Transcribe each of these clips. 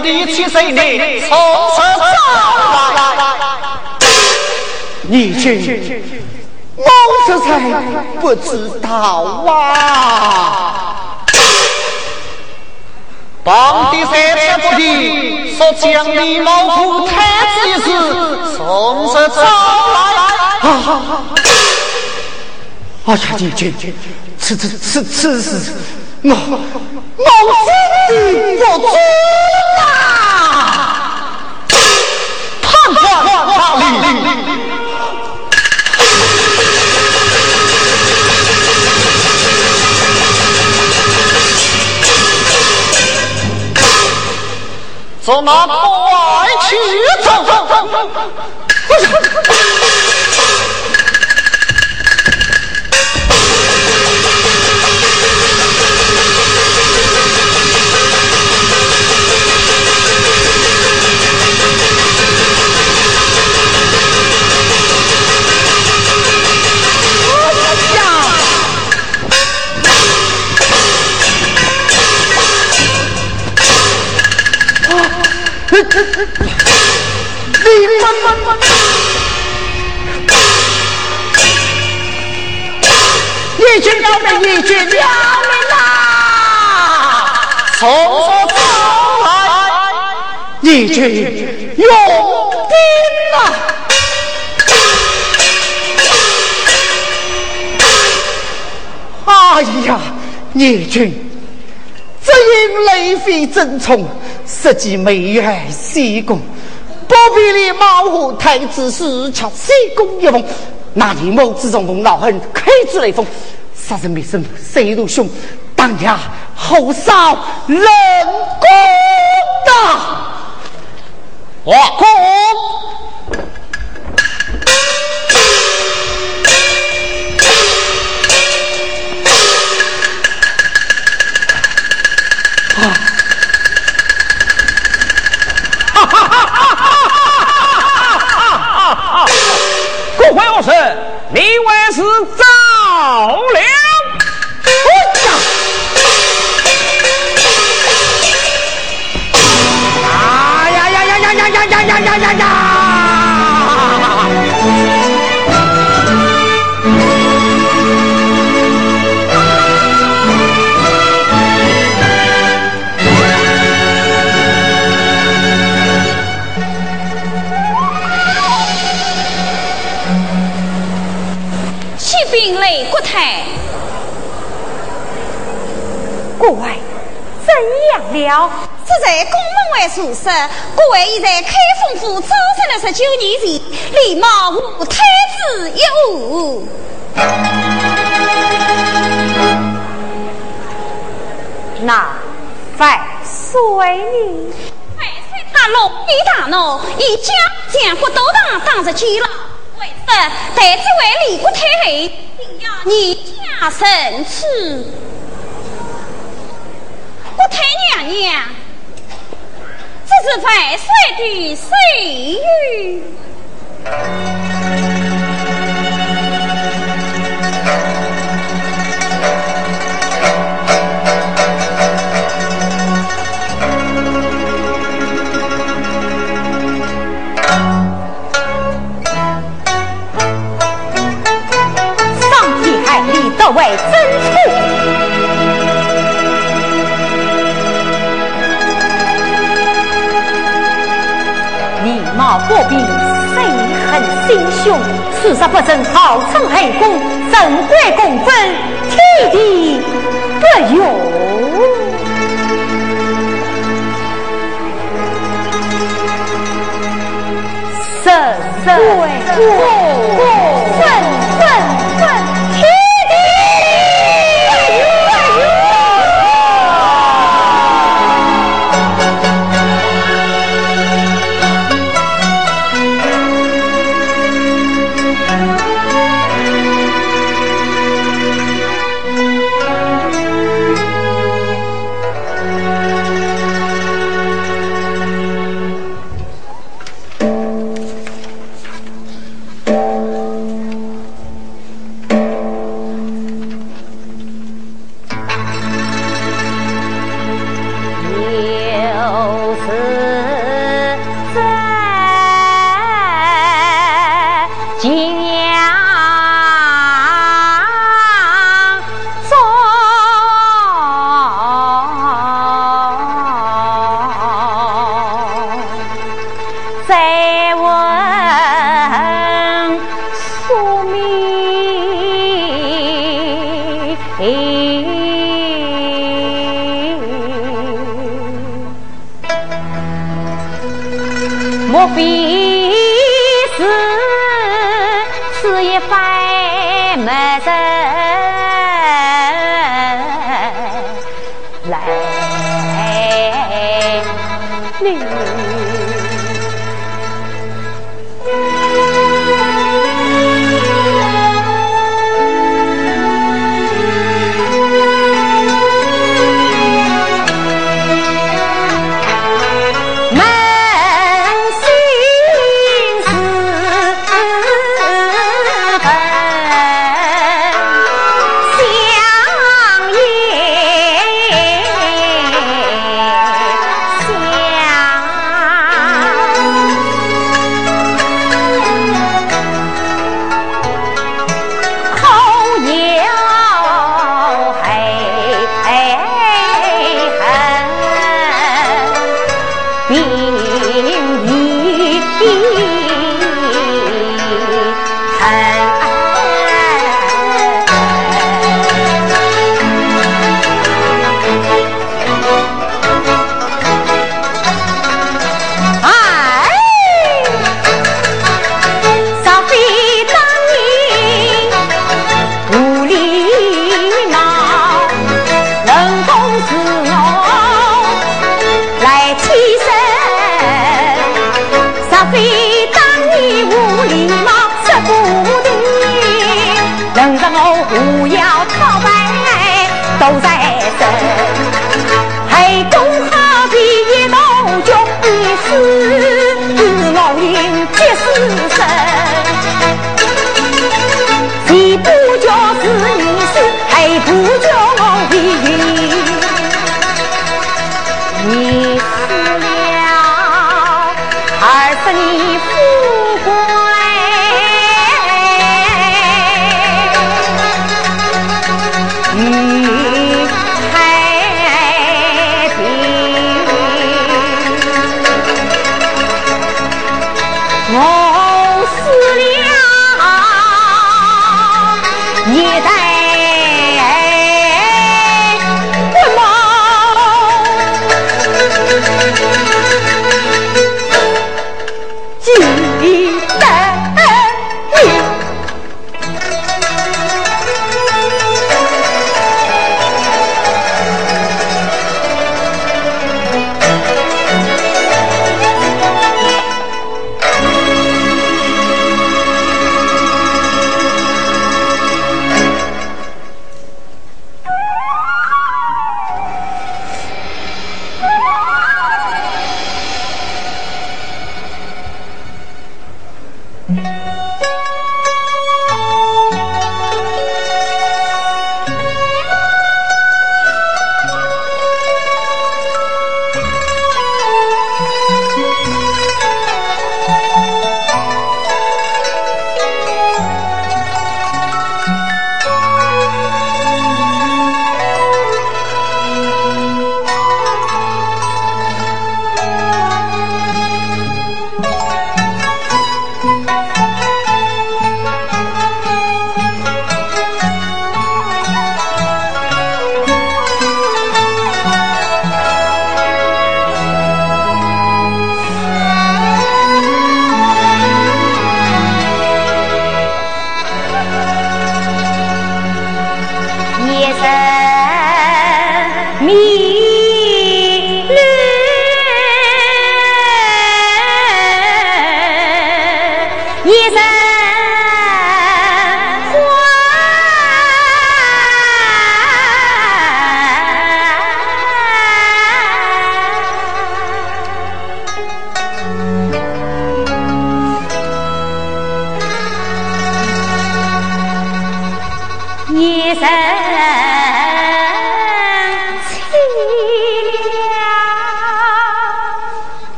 你的七岁女从实找来？你去，孟秀才不知道啊。当地三千不敌，说将你老夫太子一事从实找来。啊！哎呀，你去，此此此此事，我我心里不足走马观花去走走。一军要命，一军要命呐！从何走来？一军用兵呐！哎呀，义军，只因雷飞争宠。实际美元西宫，不必你马虎太子是瞧西宫一封，那你谋之中风恼恨，开之雷锋，杀人灭身，谁如凶？当下后少人公道，我公。呀呀呀呀呀呀呀！乖，怎样了？是在公。门外宿舍，各位已在开封府招生了十九年前，礼貌无太子一晤。那万岁你，万岁他龙帝大怒，以将将国都堂当着监牢，为此待这位李国太后，定要你加圣赐。我太娘娘，这是万岁的岁月。上天海里得为毛国兵谁恨心胸？此时不争号称黑公，神鬼共分，天地不容。神神再问宿命，莫非？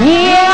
Yeah.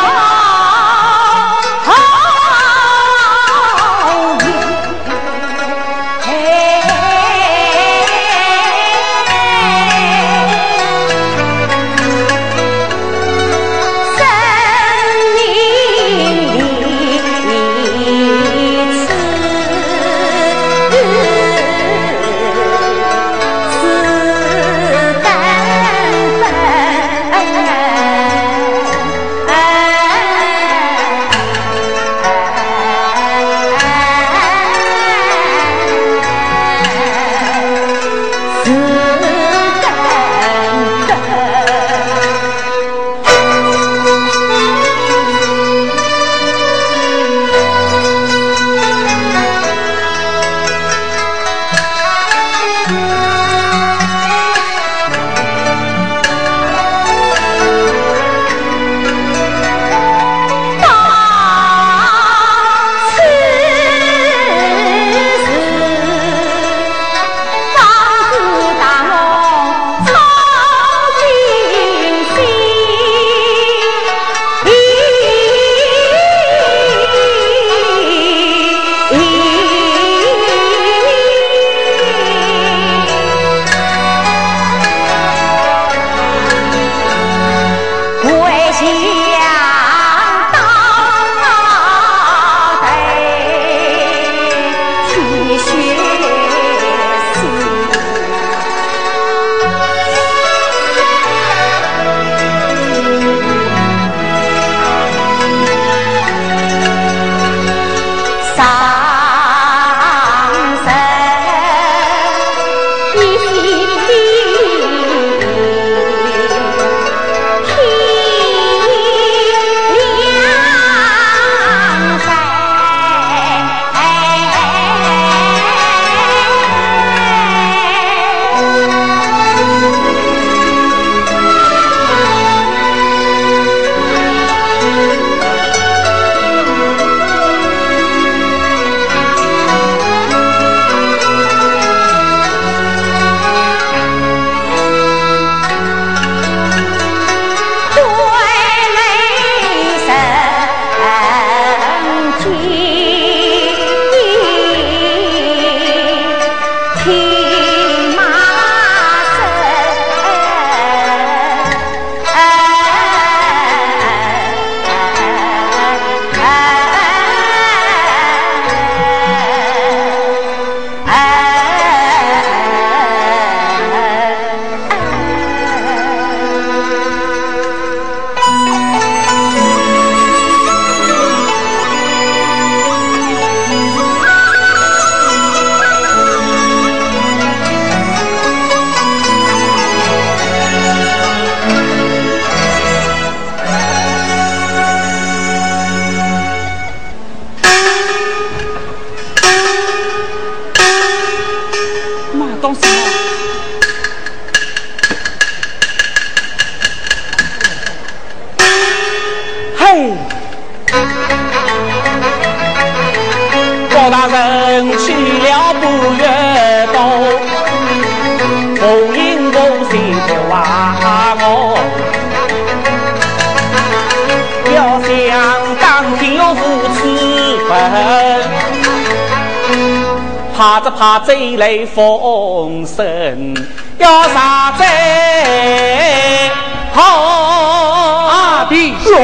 来风声，要杀贼好弟兄。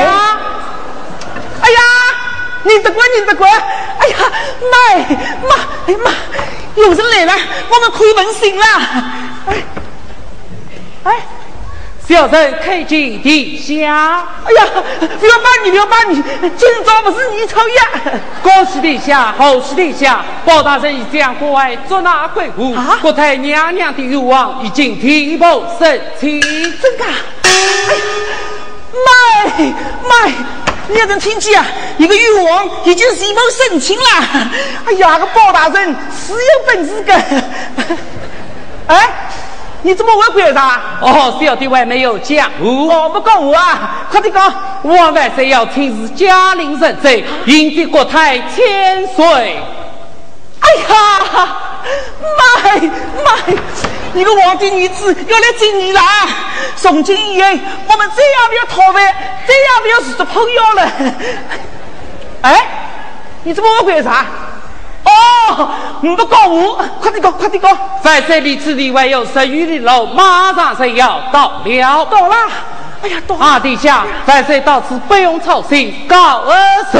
哎呀，你的鬼，你的鬼！哎呀，妈妈，哎呀妈，有人来了，我们可以问信了。哎，哎。小人叩见殿下。哎呀，不要骂你，不要骂你，今朝不是你抽烟！恭喜殿下，好喜殿下，包大人已将国外捉拿归国，国太娘娘的愿望已经提步升迁。真的？哎呀，妈妈，你要能听见啊？一个愿望已经提步升迁了。哎呀，个包大人是有本事的。哎。你怎么会管他？哦，小弟还没有讲。哦，不讲我啊，快点讲。王万岁要亲自驾临神州，迎接国泰千岁。哎呀，妈妈，你个皇帝女子要来见你啦。从今以后，我们再也不要讨饭，再也不要做朋友了。哎，你怎么会管啥？哦，你不告我，快点搞，快点搞！反正，离此地还有十余里路，马上就要到了。到了，哎呀，到！啊，殿下，反正到此不用操心，告而走。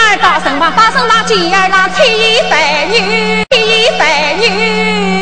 二大声哇大声啦鸡儿啦踢百女踢百女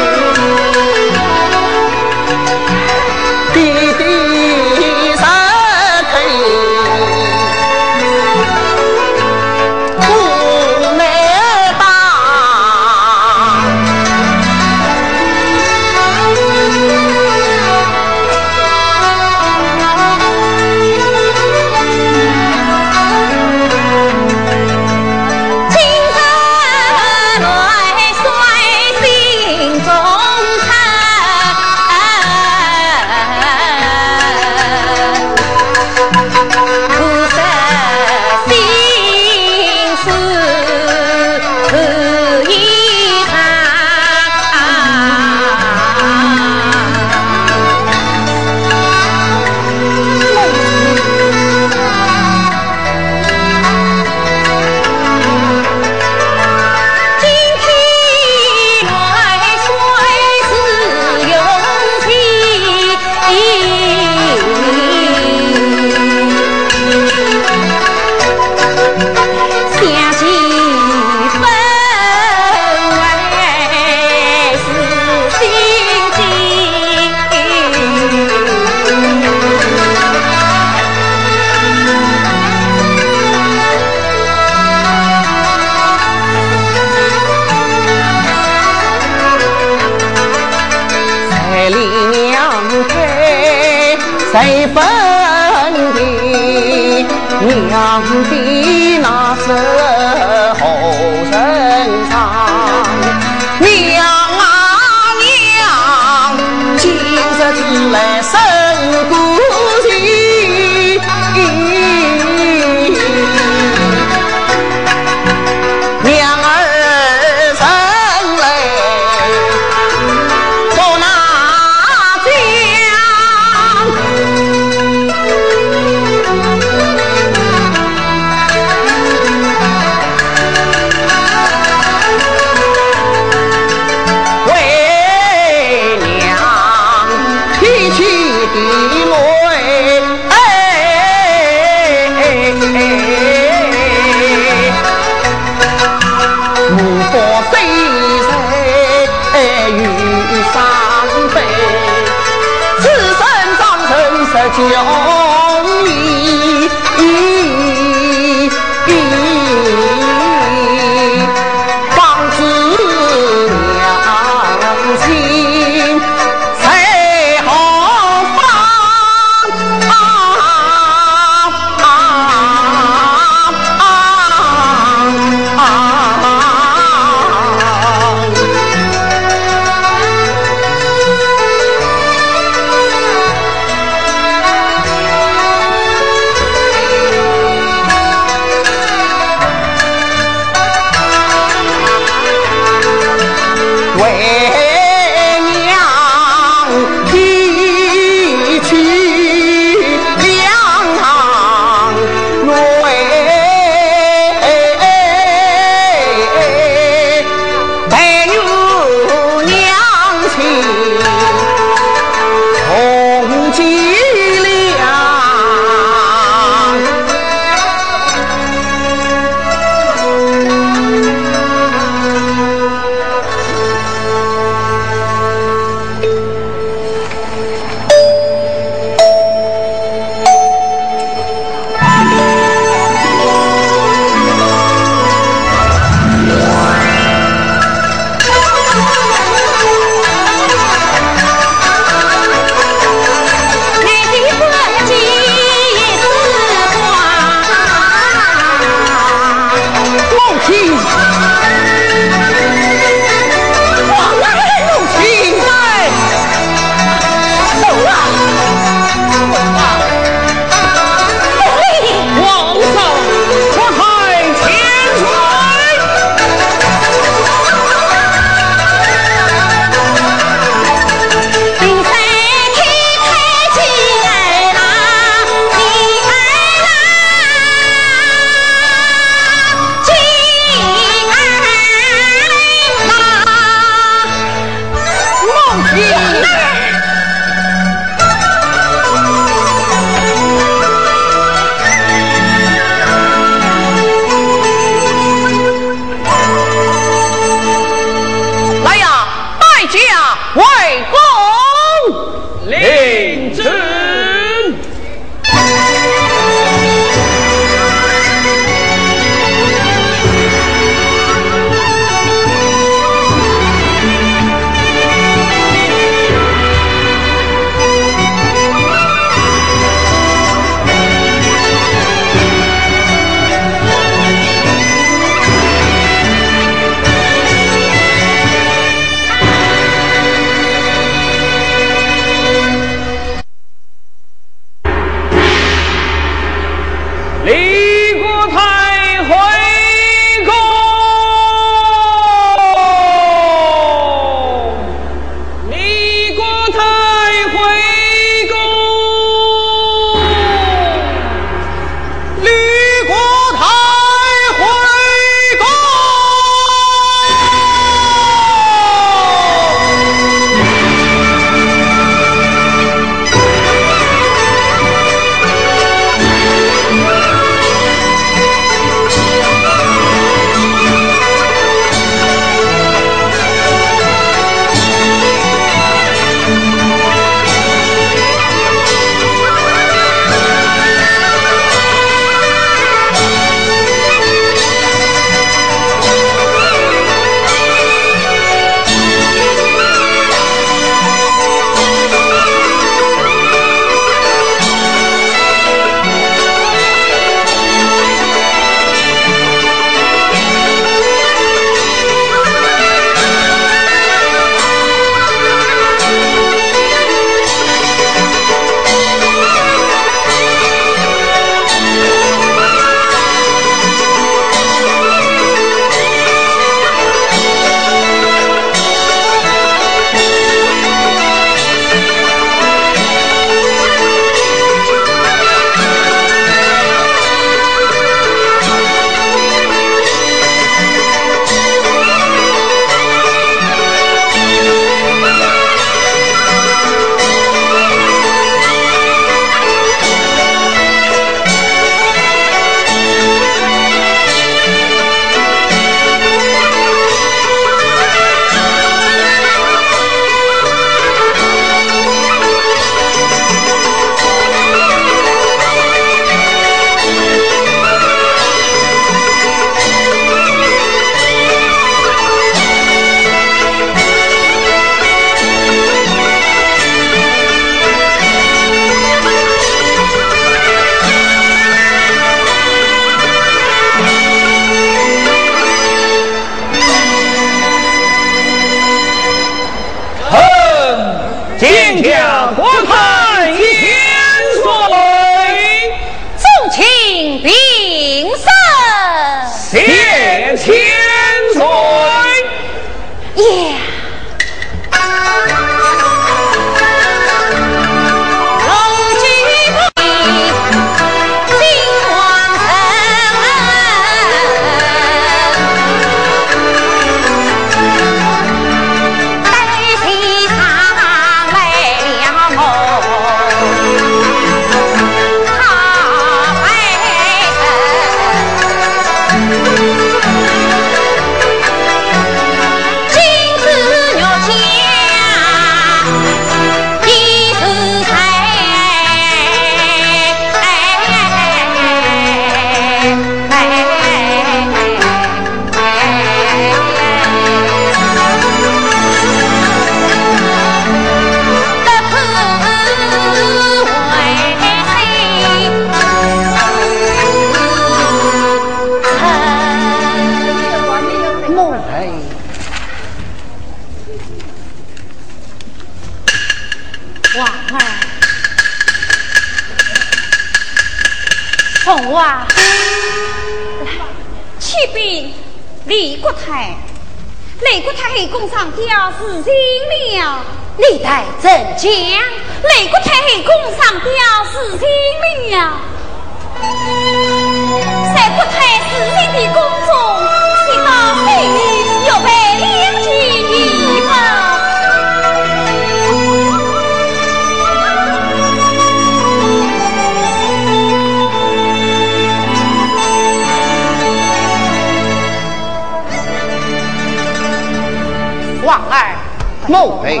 某位，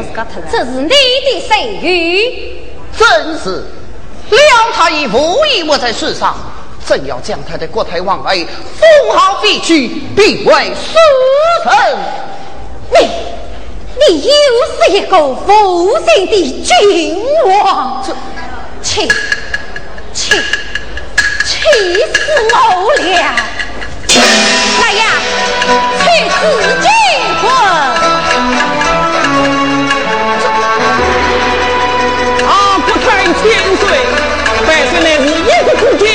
这是你的谁语？正是。了他已无意我在世上，正要将他的国太王位封号废去，并为私臣。你，你又是一个负心的君王，这气，气，气死我了！来呀，去死金魂！岁乃是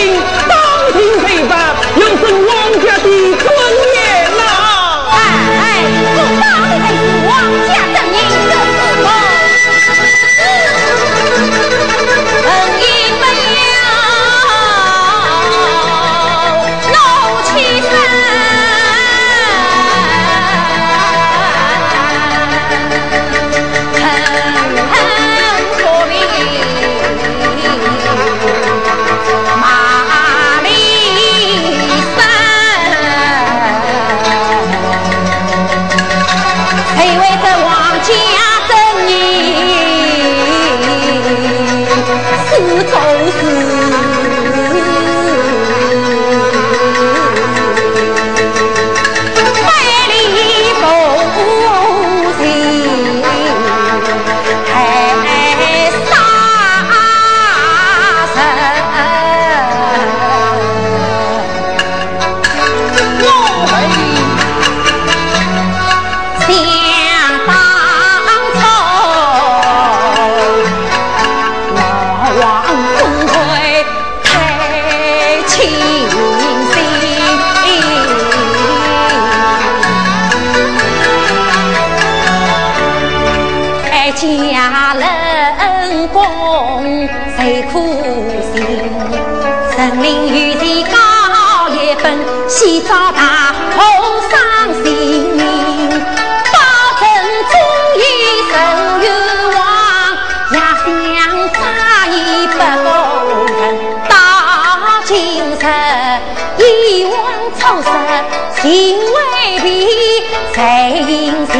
谁因心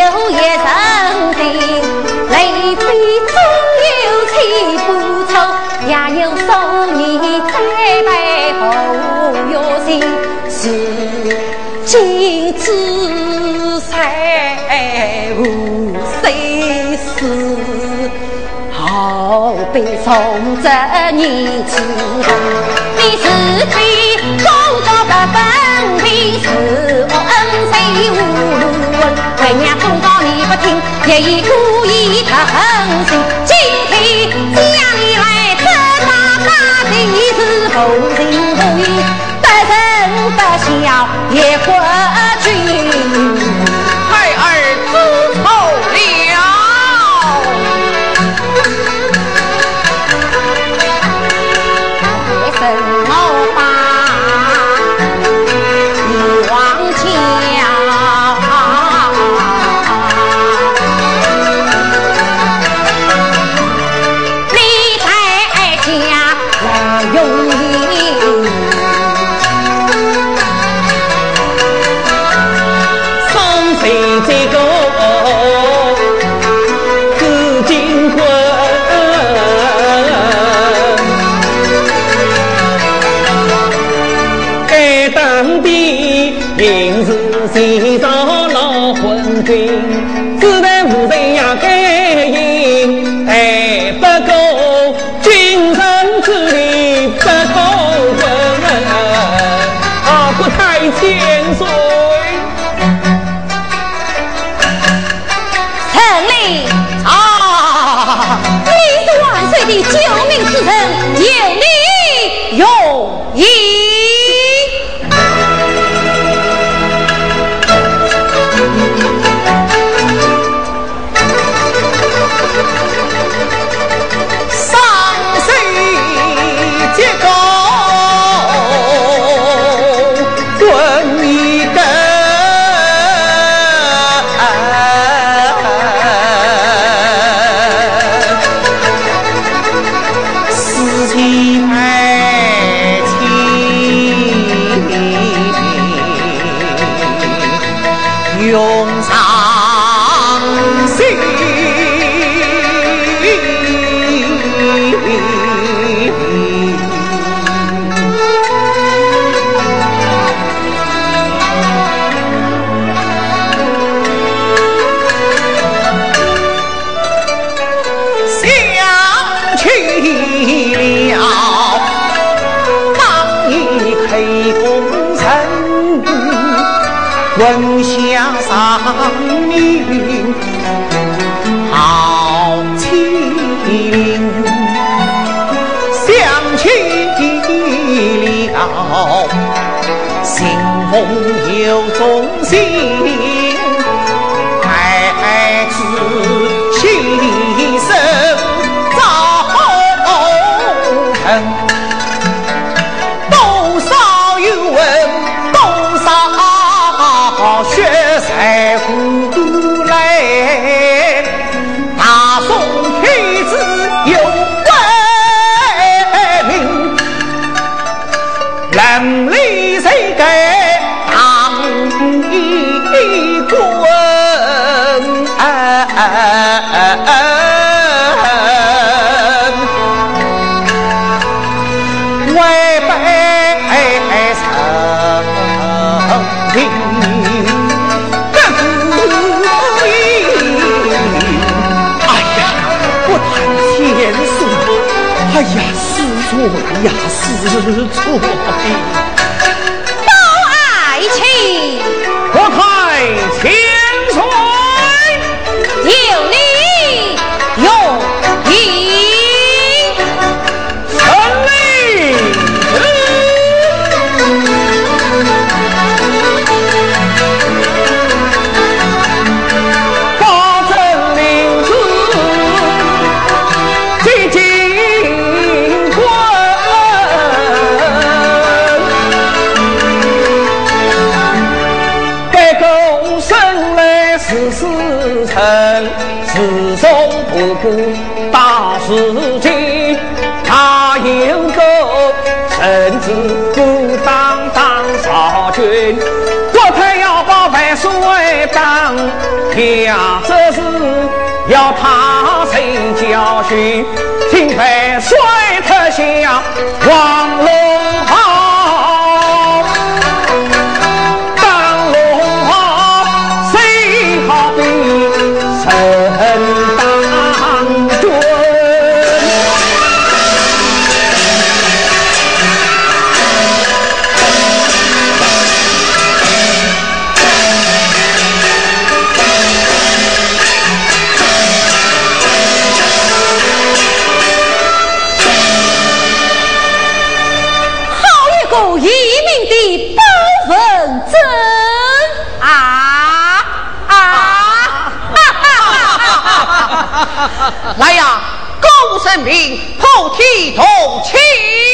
有一人定，泪飞总有气不愁，也有送你再背后有心，是今之才无谁死。好比从这年纪，你是非公道不分明，是我恩谁无路问？为娘忠告你不听，也已故意他狠心。今天家里来这大大的是不情不义，不仁不孝也怪身边，明日谁当老昏君？闻香上命好凄灵，想起了新逢有种呀，是错教训？请万岁特香来呀，高声明，菩提同庆。